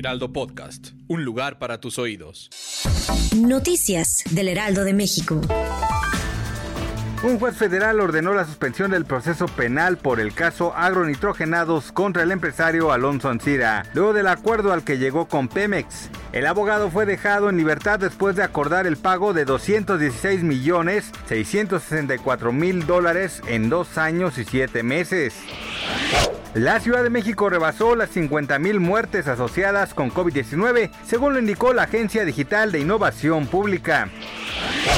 Heraldo Podcast, un lugar para tus oídos. Noticias del Heraldo de México. Un juez federal ordenó la suspensión del proceso penal por el caso agronitrogenados contra el empresario Alonso Ancira, luego del acuerdo al que llegó con Pemex. El abogado fue dejado en libertad después de acordar el pago de 216 millones 664 mil dólares en dos años y siete meses. La Ciudad de México rebasó las 50.000 muertes asociadas con COVID-19, según lo indicó la Agencia Digital de Innovación Pública.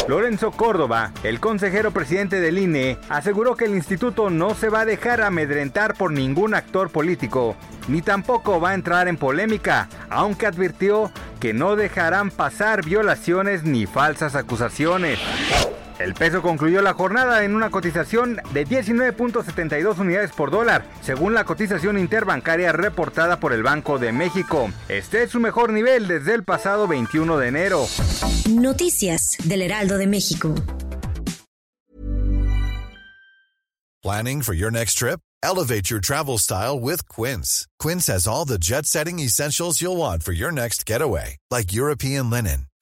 Lorenzo Córdoba, el consejero presidente del INE, aseguró que el instituto no se va a dejar amedrentar por ningún actor político, ni tampoco va a entrar en polémica, aunque advirtió que no dejarán pasar violaciones ni falsas acusaciones. El peso concluyó la jornada en una cotización de 19.72 unidades por dólar, según la cotización interbancaria reportada por el Banco de México. Este es su mejor nivel desde el pasado 21 de enero. Noticias del Heraldo de México. Planning for your next trip? Elevate your travel style with Quince. Quince has all the jet-setting essentials you'll want for your next getaway, like European linen